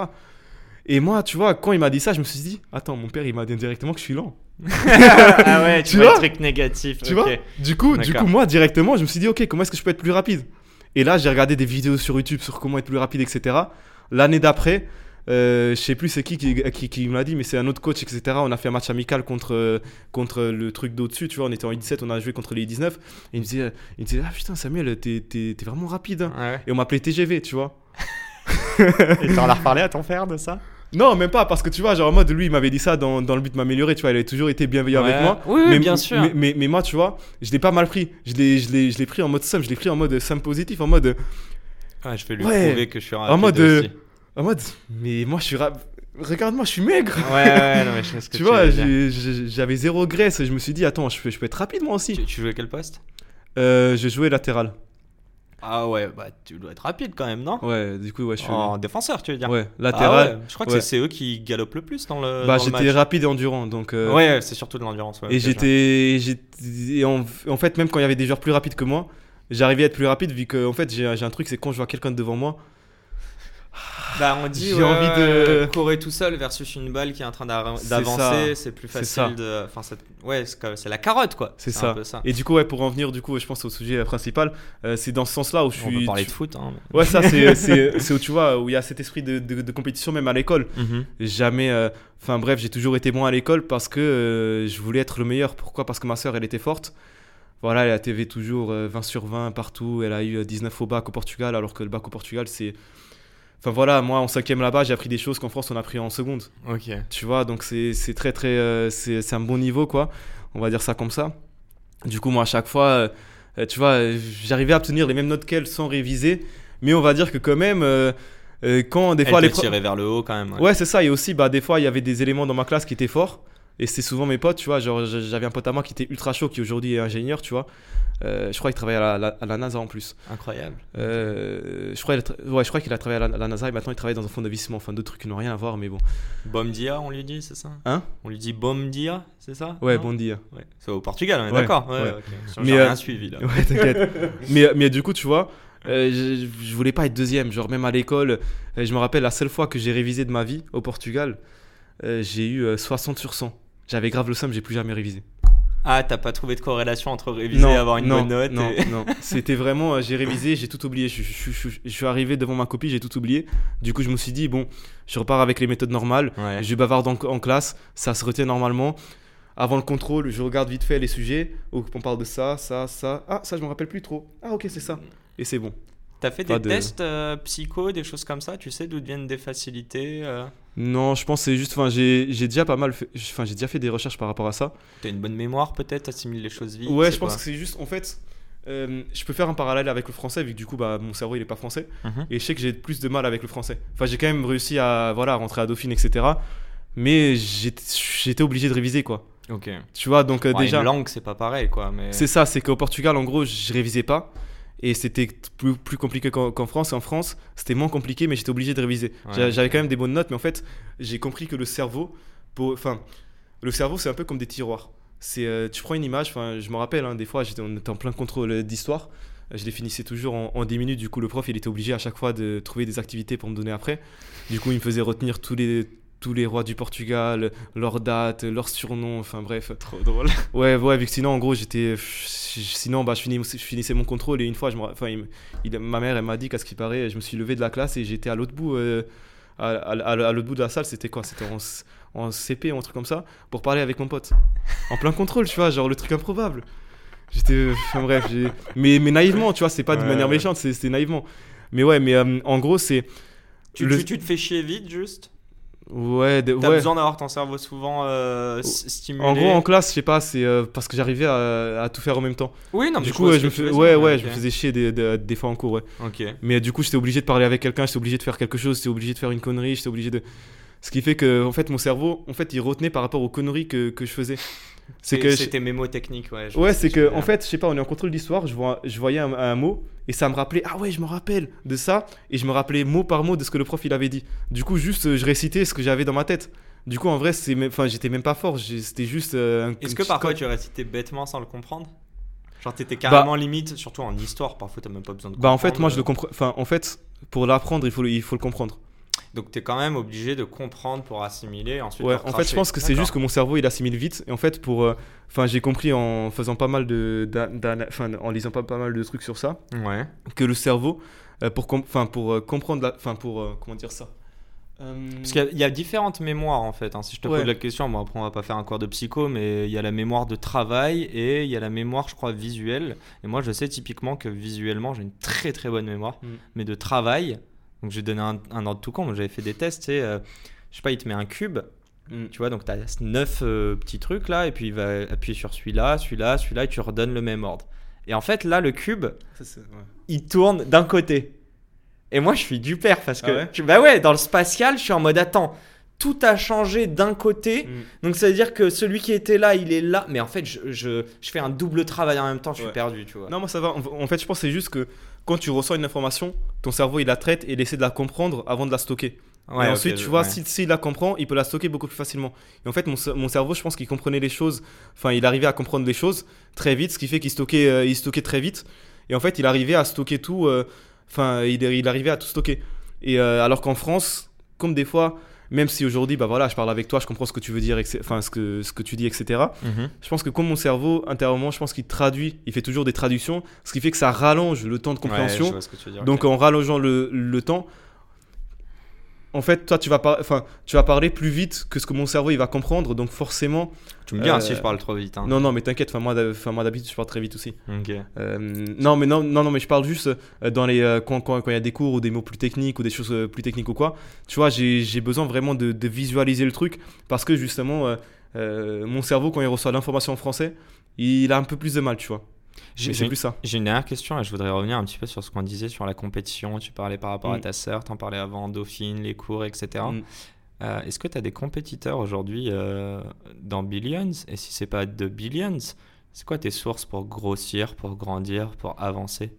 Et moi, tu vois, quand il m'a dit ça, je me suis dit, attends, mon père, il m'a dit directement que je suis lent. ah ouais, tu, Tu vois vois le truc négatif. Tu vois Du coup, du coup, moi, directement, je me suis dit, ok, comment est-ce que je peux être plus rapide? Et là, j'ai regardé des vidéos sur YouTube sur comment être plus rapide, etc. L'année d'après, euh, je sais plus c'est qui qui, qui, qui me l'a dit, mais c'est un autre coach, etc. On a fait un match amical contre, contre le truc d'au-dessus, tu vois. On était en U17, on a joué contre les U19. Et il me disait, il me disait ah putain, Samuel, t'es vraiment rapide. hein. Ouais. Et on m'appelait TGV, tu vois. Et t'en as reparlé à ton frère de ça? Non, même pas, parce que tu vois, genre en mode, lui, il m'avait dit ça dans, dans le but de m'améliorer, tu vois. Il avait toujours été bienveillant avec moi. Oui, oui, mais, bien sûr. Mais, mais, mais moi, tu vois, je l'ai pas mal pris. Je l'ai- je l'ai je l'ai pris en mode somme, je l'ai pris en mode somme positif, en mode. Ouais, je vais lui Ouais. prouver que je suis rapide mode, aussi. euh, En mode, mais moi je suis rap... Regarde-moi, je suis maigre. Ouais, ouais, non, mais je sais ce que tu tu, vois, veux dire. j'ai- j'ai- j'avais zéro graisse. et Je me suis dit, attends, je peux, je peux être rapide moi aussi. Tu, tu jouais quel poste? Euh, je jouais latéral. Ah ouais, bah tu dois être rapide quand même, non Ouais, du coup, ouais, je suis. En défenseur, tu veux dire Ouais, Ah latéral. ouais, Je crois que ouais. c'est eux qui galopent le plus dans le, bah, j'étais rapide et endurant. Donc, euh, Ouais, c'est surtout de l'endurance. ouais, et j'étais. et En, en fait, même quand il y avait des joueurs plus rapides que moi, j'arrivais à être plus rapide vu que, en fait, j'ai un truc, c'est quand je vois quelqu'un devant moi. Bah, on dit J'ai ouais, envie de- courir tout seul versus une balle qui est en train d'avancer, c'est plus facile de. Enfin, ouais, c'est la carotte quoi. C'est ça. Et du coup, ouais, pour en venir, du coup, je pense au sujet principal, euh, c'est dans ce sens-là où je On suis. peut parler tu- de foot. Hein, mais- Ouais, ça, c'est où tu vois, où il y a cet esprit de, de- de compétition, même à l'école. Mhm. Jamais. euh, Enfin, bref, j'ai toujours été bon à l'école parce que euh, je voulais être le meilleur. Pourquoi? Parce que ma soeur, elle était forte. Voilà, elle a TV toujours euh, 20 sur 20 partout. Elle a eu euh, 19 au bac au Portugal, alors que le bac au Portugal, c'est. Enfin voilà, moi en cinquième là-bas, j'ai appris des choses qu'en France on a appris en seconde. Ok. Tu vois, donc c'est très très. euh, c'est un bon niveau quoi. On va dire ça comme ça. Du coup, moi à chaque fois, euh, tu vois, j'arrivais à obtenir les mêmes notes qu'elle sans réviser. Mais on va dire que quand même, euh, quand des Elle fois te les vers le haut quand même. Ouais, c'est ça. Et aussi, bah, des fois, il y avait des éléments dans ma classe qui étaient forts. Et c'était souvent mes potes, tu vois. Genre, j'avais un pote à moi qui était ultra chaud, qui aujourd'hui est ingénieur, tu vois. Euh, je crois qu'il travaille à la, la- à la NASA en plus. Incroyable. Euh, je crois, qu'il a tra- ouais, je crois qu'il a travaillé à la, à la NASA et maintenant il travaille dans un fonds d'investissement. Enfin, d'autres trucs qui n'ont rien à voir, mais bon. Bomdia, on lui dit, c'est ça? Hein? On lui dit Bomdia, c'est ça? Ouais, dire. Ouais. C'est au Portugal, on est Ouais, d'accord. Ouais, ouais. ok. J'ai Mais, rien euh, suivi là. Ouais, t'inquiète. mais, mais du coup, tu vois, je, je voulais pas être deuxième. Genre, même à l'école, je me rappelle la seule fois que j'ai révisé de ma vie au Portugal, j'ai eu euh, 60 sur 100. J'avais grave le seum, j'ai plus jamais révisé. Ah, t'as pas trouvé de corrélation entre réviser et avoir une non, bonne note Non, et- non. C'était vraiment, euh, j'ai révisé, j'ai tout oublié. Je, je- je- je- je suis arrivé devant ma copie, j'ai tout oublié. Du coup, je me suis dit, bon, je repars avec les méthodes normales. Ouais. Je bavarde en, en classe, ça se retient normalement. Avant le contrôle, je regarde vite fait les sujets. où on parle de ça, ça, ça. Ah, ça, je me rappelle plus trop. Ah, ok, c'est ça. Et c'est bon. T'as fait Pas des de- tests euh, psycho, des choses comme ça? Tu sais d'où viennent des facilités euh? Non, je pense que c'est juste. Enfin, j'ai déjà pas mal fait. Enfin, j'ai déjà fait des recherches par rapport à ça. T'as une bonne mémoire peut-être T'assimiles les choses vite Ouais, je pense que c'est juste. En fait, euh, je peux faire un parallèle avec le français, vu que du coup, bah, mon cerveau, il est pas français. Mhm. Et je sais que j'ai plus de mal avec le français. Enfin, j'ai quand même réussi à voilà, rentrer à Dauphine, etc. Mais j'étais j'étais obligé de réviser, quoi. Ok. Tu vois, donc euh, Ouais, déjà. Une langue, c'est pas pareil quoi. Mais... C'est ça, c'est qu'au Portugal, en gros, je révisais pas. Et c'était plus, plus compliqué qu'en France. En France, c'était moins compliqué, mais j'étais obligé de réviser. Ouais. J'avais quand même des bonnes notes, mais en fait, j'ai compris que le cerveau, enfin, le cerveau, c'est un peu comme des tiroirs. C'est, euh, tu prends une image, enfin, je me rappelle, hein, des fois, j'étais, on était en plein contrôle d'histoire. Je les finissais toujours en, en 10 minutes. Du coup, le prof, il était obligé à chaque fois de trouver des activités pour me donner après. Du coup, il me faisait retenir tous les, tous les rois du Portugal, leurs dates, leurs surnoms, enfin bref. Trop drôle. Ouais, ouais, vu que sinon, en gros, j'étais. Sinon, bah, je, finis- je finissais mon contrôle et une fois, je me... enfin, il- il- ma mère, elle m'a dit qu'à ce qui paraît, je me suis levé de la classe et j'étais à l'autre bout, euh, à, à- à- à l'autre bout de la salle. C'était quoi? C'était en, en CP ou un truc comme ça pour parler avec mon pote. En plein contrôle, tu vois, genre le truc improbable. J'étais. Enfin bref, j'ai- mais, mais naïvement, tu vois, c'est pas de Ouais, manière ouais. méchante, c'est- c'était naïvement. Mais ouais, mais euh, en gros, c'est. Tu, Le- tu, tu te fais chier vite juste? Ouais, de- T'as ouais. besoin d'avoir ton cerveau souvent euh, stimulé En gros, en classe, je sais pas, c'est euh, parce que j'arrivais à, à tout faire en même temps. Oui, non, mais du je coup, ce je me fais- ouais, ouais, je me faisais chier des, des, des fois en cours, ouais. Ok. Mais du coup, j'étais obligé de parler avec quelqu'un, j'étais obligé de faire quelque chose, j'étais obligé de faire une connerie, j'étais obligé de. Ce qui fait que, en fait, mon cerveau, en fait, il retenait par rapport aux conneries que, que je faisais. C'est que. je- C'était mémotechnique, ouais. je Ouais, ce c'est que, veux en fait, je sais pas, on est en contrôle d'histoire, je, vois, je voyais un, un mot et ça me rappelait, ah ouais, je me rappelle de ça, et je me rappelais mot par mot de ce que le prof il avait dit. Du coup, juste, euh, je récitais ce que j'avais dans ma tête. Du coup, en vrai, c'est enfin, j'étais même pas fort, c'était juste. euh, Est-ce que parfois tu récitais bêtement sans le comprendre? Genre t'étais carrément limite, surtout en histoire, parfois t'as même pas besoin de Bah, en fait, moi, je le comprendre. comprends. Enfin, en fait, pour l'apprendre, il faut, le- il faut le comprendre. Donc t'es quand même obligé de comprendre pour assimiler ensuite Ouais, en fait, je pense que c'est juste que mon cerveau il assimile vite. Et en fait, pour, euh, enfin, j'ai compris en faisant pas mal de, en lisant pas, pas mal de trucs sur ça, Ouais. que le cerveau, euh, pour, com- enfin, pour euh, comprendre, la- enfin, pour euh, comment dire ça. Parce qu'il y a- il y, a différentes mémoires en fait. hein. Si je te Ouais. pose la question, bon après on va pas faire un cours de psycho, mais il y a la mémoire de travail et il y a la mémoire, je crois, visuelle. Et moi je sais typiquement que visuellement j'ai une très très bonne mémoire, Mm. mais de travail. Donc je vais donner un, un ordre tout con, j'avais fait des tests, c'est, euh, je sais pas, il te met un cube, mm, tu vois, donc tu as neuf euh, petits trucs là, et puis il va appuyer sur celui-là, celui-là, celui-là, et tu redonnes le même ordre. Et en fait là, le cube, ça, c'est- ouais. il tourne d'un côté. Et moi, je suis du père parce que, Ah ouais tu- bah ouais, dans le spatial, je suis en mode attends, tout a changé d'un côté. Mm. Donc ça veut dire que celui qui était là, il est là. Mais en fait, je, je, je fais un double travail en même temps, je suis perdu, tu vois. Non, moi ça va. En, en fait, je pense que c'est juste que quand tu reçois une information, ton cerveau il la traite et il essaie de la comprendre avant de la stocker. Ouais, et ensuite, tu vois, ouais. s'il s'il la comprend, il peut la stocker beaucoup plus facilement. Et en fait, mon, mon cerveau, je pense qu'il comprenait les choses. Enfin, il arrivait à comprendre les choses très vite, ce qui fait qu'il stockait, euh, il stockait très vite. Et en fait, il arrivait à stocker tout. euh, Enfin, il, il arrivait à tout stocker. Et euh, alors qu'en France, comme des fois, même si aujourd'hui, bah voilà, je parle avec toi, je comprends ce que tu veux dire, etc., enfin ce que, ce que tu dis, etc. Mhm. Je pense que comme mon cerveau, intérieurement, je pense qu'il traduit, il fait toujours des traductions, ce qui fait que ça rallonge le temps de Ouais, compréhension. je vois ce que tu veux dire, Donc en rallongeant le, le temps, en fait, toi, tu vas, enfin, tu vas parler plus vite que ce que mon cerveau il va comprendre. Donc forcément, tu me dis hein, euh, si je parle trop vite. hein. non, non, mais t'inquiète. Moi, d'habitude, je parle très vite aussi. Euh, non, mais non, non, non, mais je parle juste euh, dans les euh, quand quand quand il y a des cours ou des mots plus techniques ou des choses euh, plus techniques ou quoi. Tu vois, j'ai besoin vraiment de, de visualiser le truc parce que justement, euh, euh, mon cerveau quand il reçoit l'information en français, il a un peu plus de mal, tu vois. J'ai c'est une, plus ça. j'ai une dernière question et je voudrais revenir un petit peu sur ce qu'on disait sur la compétition. Tu parlais par rapport à Mm. ta sœur, t'en parlais avant, Dauphine, les cours, etc. Mm. Euh, Est-ce que tu as des compétiteurs aujourd'hui euh, dans Billions? Et si c'est pas de Billions, c'est quoi tes sources pour grossir, pour grandir, pour avancer?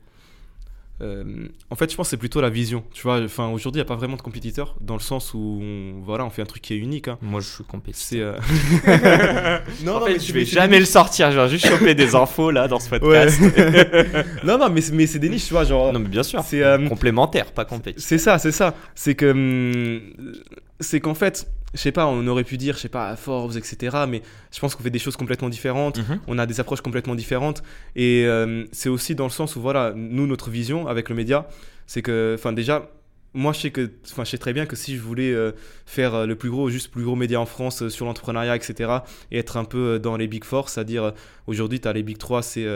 Euh, en fait, je pense que c'est plutôt la vision. Tu vois, enfin, aujourd'hui, il n'y a pas vraiment de compétiteurs dans le sens où, on, voilà, on fait un truc qui est unique. hein. Moi, je suis compétiteur. C'est. euh, non, en non, fait, mais je vais jamais le sortir. Je vais juste choper des infos là dans ce Ouais. podcast. non, non, mais, c'est- mais c'est des niches, tu vois. Genre, Non, mais bien sûr. C'est, euh, complémentaire, pas compétiteur. c'est ça, c'est ça. C'est que. hum, C'est qu'en fait, je sais pas, on aurait pu dire, je sais pas, Forbes, etc. Mais je pense qu'on fait des choses complètement différentes. Mhm. on a des approches complètement différentes et euh, c'est aussi dans le sens où voilà nous notre vision avec le média c'est que enfin déjà moi je sais que enfin je sais très bien que si je voulais euh, faire euh, le plus gros juste plus gros média en France euh, sur l'entrepreneuriat etc et être un peu dans les big four c'est à dire aujourd'hui tu as les big 3 c'est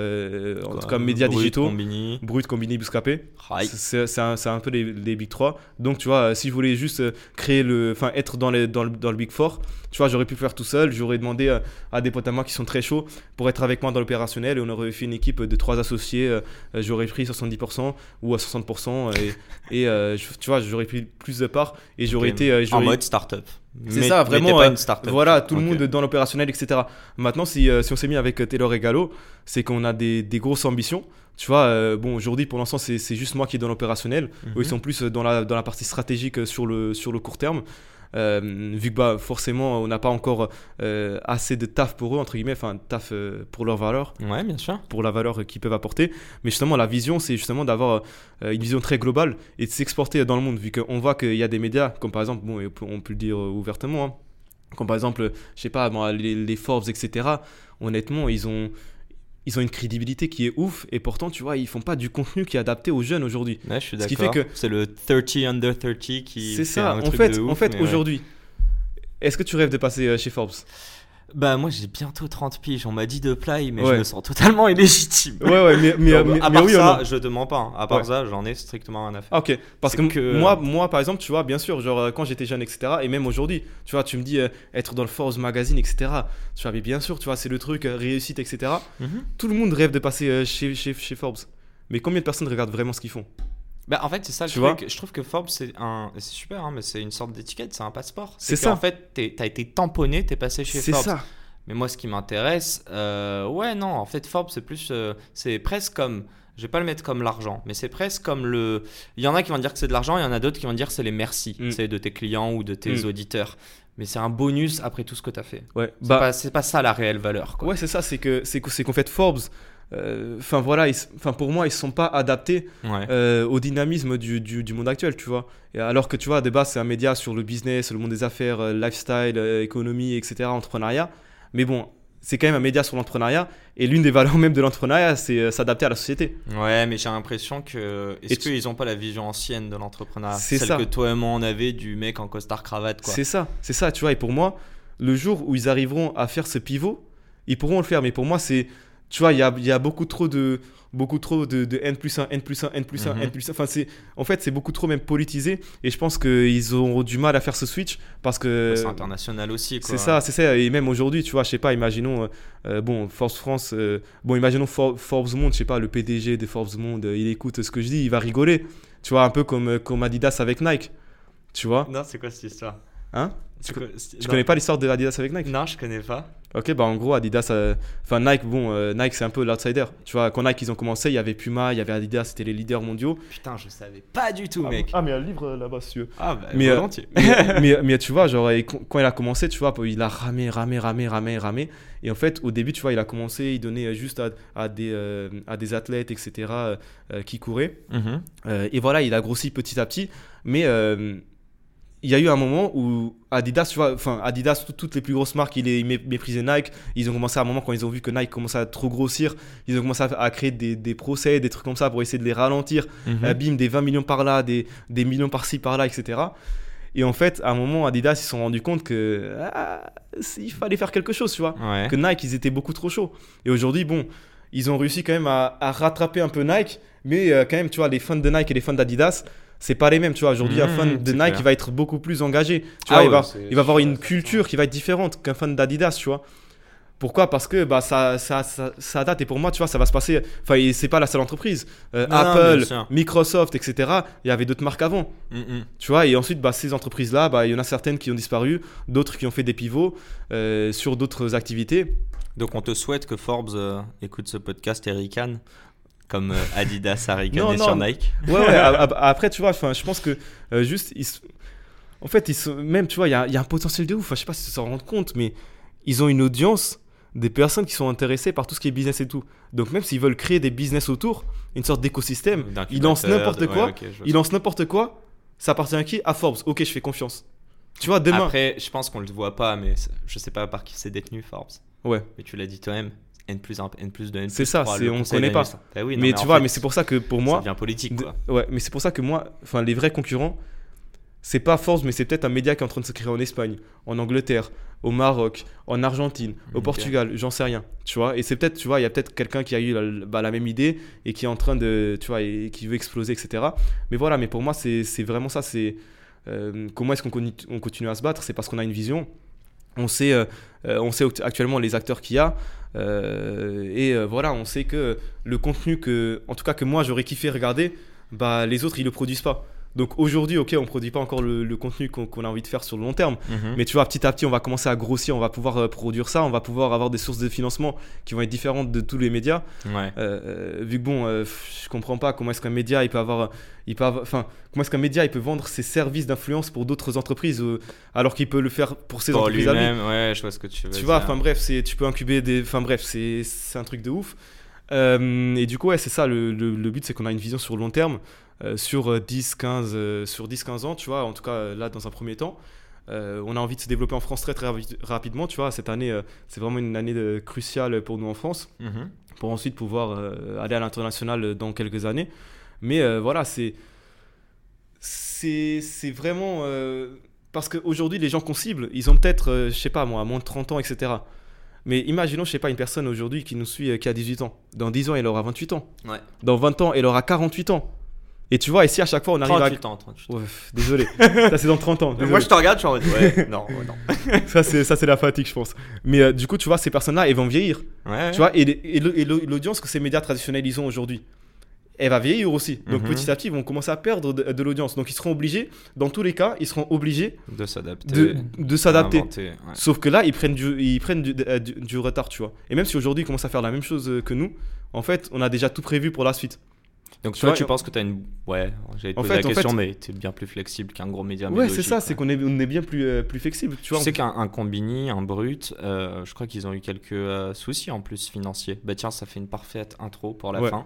en tout cas médias Brut, digitaux Combini. Brut, Combini, Bouscapé. C'est c'est un, c'est un peu les, les Big 3. Donc, tu vois, si je voulais juste créer le. Enfin, être dans, les, dans, le, dans le Big 4, tu vois, j'aurais pu le faire tout seul. J'aurais demandé à des potes à moi qui sont très chauds pour être avec moi dans l'opérationnel et on aurait fait une équipe de trois associés. j'aurais pris 70% ou à 60%. Et, et, je- tu vois, j'aurais pris plus de parts et j'aurais été. euh, En mode startup. C'est ça, vraiment, pas une startup. voilà, tout le monde dans l'opérationnel, etc. Maintenant, si, euh, si on s'est mis avec euh, Taylor et Gallo, c'est qu'on a des, des grosses ambitions. Tu vois, euh, bon, aujourd'hui, pour l'instant, c'est c'est juste moi qui est dans l'opérationnel. Eux, Mhm. ils sont plus dans la, dans la partie stratégique sur le, sur le court terme. Euh, vu que bah, forcément, on n'a pas encore euh, assez de taf pour eux, entre guillemets, enfin, taf euh, pour leur valeur Ouais, bien sûr. pour la valeur qu'ils peuvent apporter. Mais justement, la vision, c'est justement d'avoir une vision très globale et de s'exporter dans le monde, vu qu'on voit qu'il y a des médias, comme par exemple, bon, on peut- le dire ouvertement, hein, comme par exemple, je sais pas, les Forbes, etc. Honnêtement, ils ont, ils ont une crédibilité qui est ouf, et pourtant, tu vois, ils font pas du contenu qui est adapté aux jeunes aujourd'hui. Ouais, je suis Ce qui d'accord. fait que- C'est le 30 under 30 qui. C'est ça, un en truc fait, de en ouf, fait mais ouais. aujourd'hui. Est-ce que tu rêves de passer euh, chez Forbes? Bah, moi j'ai bientôt 30 piges. On m'a dit de play, mais je me sens totalement illégitime. Ouais, ouais, mais, mais, à mais part oui ou ça, je te mens pas. hein. À part Ouais. ça, j'en ai strictement rien à faire. Ah ok, parce que, que- moi, moi par exemple, tu vois, bien sûr, genre euh, quand j'étais jeune, etc., et même aujourd'hui, tu vois, tu me dis euh, être dans le Forbes Magazine, etc., tu vois, mais bien sûr, tu vois, c'est le truc, euh, réussite, etc., Mhm. tout le monde rêve de passer euh, chez, chez, chez Forbes. Mais combien de personnes regardent vraiment ce qu'ils font? Bah, en fait, c'est ça le Tu truc. Je trouve que Forbes, c'est un. C'est super, hein, mais c'est une sorte d'étiquette, c'est un passeport. C'est ça. En fait, t'as été tamponné, t'es passé chez C'est Forbes. ça. Mais moi, ce qui m'intéresse, euh, ouais, non, en fait, Forbes, c'est plus. euh, c'est presque comme. Je vais pas le mettre comme l'argent, mais c'est presque comme le. Il y en a qui vont dire que c'est de l'argent, il y en a d'autres qui vont dire que c'est les merci, Mm. c'est de tes clients ou de tes Mm. auditeurs. Mais c'est un bonus après tout ce que tu as fait. Ouais, C'est bah, pas, c'est pas ça la réelle valeur. Quoi. ouais, c'est ça, c'est c'est que- c'est qu'en fait, Forbes, euh, enfin voilà, enfin pour moi, ils sont pas adaptés Ouais. euh, au dynamisme du, du, du monde actuel, tu vois. Et alors que tu vois, de base, c'est un média sur le business, le monde des affaires, euh, lifestyle, économie, etc., entrepreneuriat. Mais bon, c'est quand même un média sur l'entrepreneuriat. Et l'une des valeurs même de l'entrepreneuriat, c'est s'adapter à la société. Ouais, mais j'ai l'impression que. Est-ce Et tu- qu'ils ont pas la vision ancienne de l'entrepreneuriat? C'est Celle ça. que toi et moi on avait du mec en costard cravate, quoi. C'est ça, c'est ça, tu vois. Et pour moi, le jour où ils arriveront à faire ce pivot, ils pourront le faire. Mais pour moi, c'est, tu vois, il y a, il y a beaucoup trop de, beaucoup trop de, de N plus 1, N plus 1, N plus 1, Mhm. N plus 1. Enfin, c'est, en fait, c'est beaucoup trop même politisé. Et je pense qu'ils auront du mal à faire ce switch parce que. C'est international aussi, quoi. C'est ça, c'est ça. Et même aujourd'hui, tu vois, je sais pas, imaginons, euh, euh, bon, Force France, euh, bon, imaginons For- Forbes Monde, je sais pas, le PDG de Forbes Monde, il écoute ce que je dis, il va rigoler. Tu vois, un peu comme, comme Adidas avec Nike. Tu vois? Non, c'est quoi cette histoire? Hein Tu co- co- Tu non. connais pas l'histoire de Adidas avec Nike Non, je connais pas. Ok, bah en gros, Adidas, euh, enfin Nike, bon, euh, Nike c'est un peu l'outsider. Tu vois, quand Nike ils ont commencé, il y avait Puma, il y avait Adidas, c'était les leaders mondiaux. Putain, je savais pas du tout, mec. Ah, mais il y a le livre là-bas, si tu veux. Ah, bah, Mais, euh, volontiers. mais, mais, mais tu vois, genre, quand il a commencé, tu vois, il a ramé, ramé, ramé, ramé, ramé. Et en fait, au début, tu vois, il a commencé, il donnait juste à, à des, euh, à des athlètes, etc., euh, euh, qui couraient. Mhm. Euh, et voilà, il a grossi petit à petit. Mais euh, il y a eu un moment où Adidas, tu vois, enfin, Adidas, tout- toutes les plus grosses marques, ils, méprisaient Nike. Ils ont commencé à un moment, quand ils ont vu que Nike commençait à trop grossir, ils ont commencé à, à créer des, des procès, des trucs comme ça pour essayer de les ralentir. Euh, bim, des 20 millions par là, des, des millions par-ci, par-là, etc. Et en fait, à un moment, Adidas, ils se sont rendus compte que ah, il fallait faire quelque chose, tu vois. Ouais. Que Nike, ils étaient beaucoup trop chauds. Et aujourd'hui, bon, ils ont réussi quand même à, à rattraper un peu Nike, mais euh, quand même, tu vois, les fans de Nike et les fans d'Adidas, c'est pas les mêmes, tu vois. Aujourd'hui, un Mmh, fan de Nike, clair. va être beaucoup plus engagé. Tu Ah vois, il, va, il va avoir une culture qui va être différente qu'un fan d'Adidas, tu vois. Pourquoi? Parce que bah, ça, ça, ça, ça date et pour moi, tu vois, ça va se passer. Enfin, c'est pas la seule entreprise. Euh, Non, Apple. Microsoft, etc. Il y avait d'autres marques avant. Mhm. Tu vois, et ensuite, bah, ces entreprises-là, bah, il y en a certaines qui ont disparu, d'autres qui ont fait des pivots euh, sur d'autres activités. Donc, on te souhaite que Forbes euh, écoute ce podcast et ricane, comme euh, Adidas a ricané sur Nike. Ouais, ouais. après, tu vois, je pense que euh, juste, ils en fait, ils sont, même, tu vois, il y a, il y a un potentiel de ouf. Enfin, je sais pas si ils s'en rendent compte, mais ils ont une audience des personnes qui sont intéressées par tout ce qui est business et tout. Donc, même s'ils veulent créer des business autour, une sorte d'écosystème, ils lancent n'importe quoi. ils lancent n'importe quoi. Ça appartient à qui? À Forbes. Ok, je fais confiance. Tu vois, demain. Après, je pense qu'on le voit pas, mais je sais pas par qui c'est détenu, Forbes. Ouais. Mais tu l'as dit toi-même, N plus 1, N plus 2, N plus C'est ça, 3, c'est- le on conseil connaît pas. oui, non, mais tu vois, fait, mais c'est pour ça que pour Ça moi, devient politique, de- quoi. ouais, mais c'est pour ça que moi, enfin, les vrais concurrents, c'est pas Forbes, mais c'est peut-être un média qui est en train de se créer en Espagne, en Angleterre, au Maroc, en Argentine, au. Portugal, j'en sais rien, tu vois. Et c'est peut-être, tu vois, il y a peut-être quelqu'un qui a eu la, bah, la même idée et qui est en train de, tu vois, et qui veut exploser, etc. Mais voilà, mais pour moi, c'est vraiment ça. C'est euh, comment est-ce qu'on continue, on continue à se battre? C'est parce qu'on a une vision. On sait, euh, euh, actuellement les acteurs qu'il y a. euh, et voilà, on sait que le contenu que, en tout cas que moi j'aurais kiffé regarder, bah les autres ils le produisent pas. Donc aujourd'hui, ok, on produit pas encore le, le contenu qu'on a envie de faire sur le long terme, Mhm. mais tu vois, petit à petit, on va commencer à grossir, on va pouvoir euh, produire ça, on va pouvoir avoir des sources de financement qui vont être différentes de tous les médias. Ouais. Euh, euh, vu que bon, euh, je comprends pas comment est-ce qu'un média il peut avoir, il peut enfin, comment est-ce qu'un média il peut vendre ses services d'influence pour d'autres entreprises euh, alors qu'il peut le faire pour ses Pour entreprises à lui. lui-même, ouais, je vois ce que tu veux Tu dire. vois, enfin bref, c'est, tu peux incuber des, enfin bref, c'est, c'est un truc de ouf. Et du coup, ouais, c'est ça, le, le- le but c'est qu'on a une vision sur le long terme, sur euh, 10, 15, euh, sur 10, 15 ans, tu vois, en tout cas euh, là dans un premier temps. Euh, on a envie de se développer en France très très rapidement, tu vois, cette année, euh, c'est vraiment une année de- cruciale pour nous en France Mhm. pour ensuite pouvoir euh, aller à l'international dans quelques années. Mais euh, voilà, c'est c'est vraiment euh, parce qu'aujourd'hui les gens qu'on cible, ils ont peut-être, euh, je sais pas moi, moins de 30 ans, etc. Mais imaginons, je sais pas, une personne aujourd'hui qui nous suit, euh, qui a 18 ans. Dans 10 ans, elle aura 28 ans. Ouais. Dans 20 ans, elle aura 48 ans. Et tu vois, ici à chaque fois, on arrive 38 ans, 38 à... ans. Pff, désolé. ça c'est dans 30 ans. désolé. Moi, je te regarde, je suis en mode, ouais, non, ouais, non. ça c'est la fatigue, je pense. Mais euh, du coup, tu vois, ces personnes-là, elles vont vieillir. Ouais. Tu vois, et, l'audience que ces médias traditionnels ils ont aujourd'hui, elle va vieillir aussi. Donc Mhm. petit à petit, ils vont commencer à perdre de, de l'audience. Donc ils seront obligés, dans tous les cas, ils seront obligés de s'adapter. de, de s'adapter. ouais. Sauf que là, ils prennent, du, ils prennent du, euh, du- du retard, tu vois. Et même si aujourd'hui ils commencent à faire la même chose euh, que nous, en fait, on a déjà tout prévu pour la suite. Donc Tu toi, tu penses que tu as une. Ouais, j'allais te En poser fait- la en question, fait- mais tu es bien plus flexible qu'un gros média. ouais, c'est ça, c'est qu'on est, on est bien plus, euh, plus flexible, tu Tu vois. sais qu'un un combini, un brut, euh, je crois qu'ils ont eu quelques euh, soucis en plus financiers. Bah tiens, ça fait une parfaite intro pour la Ouais. fin.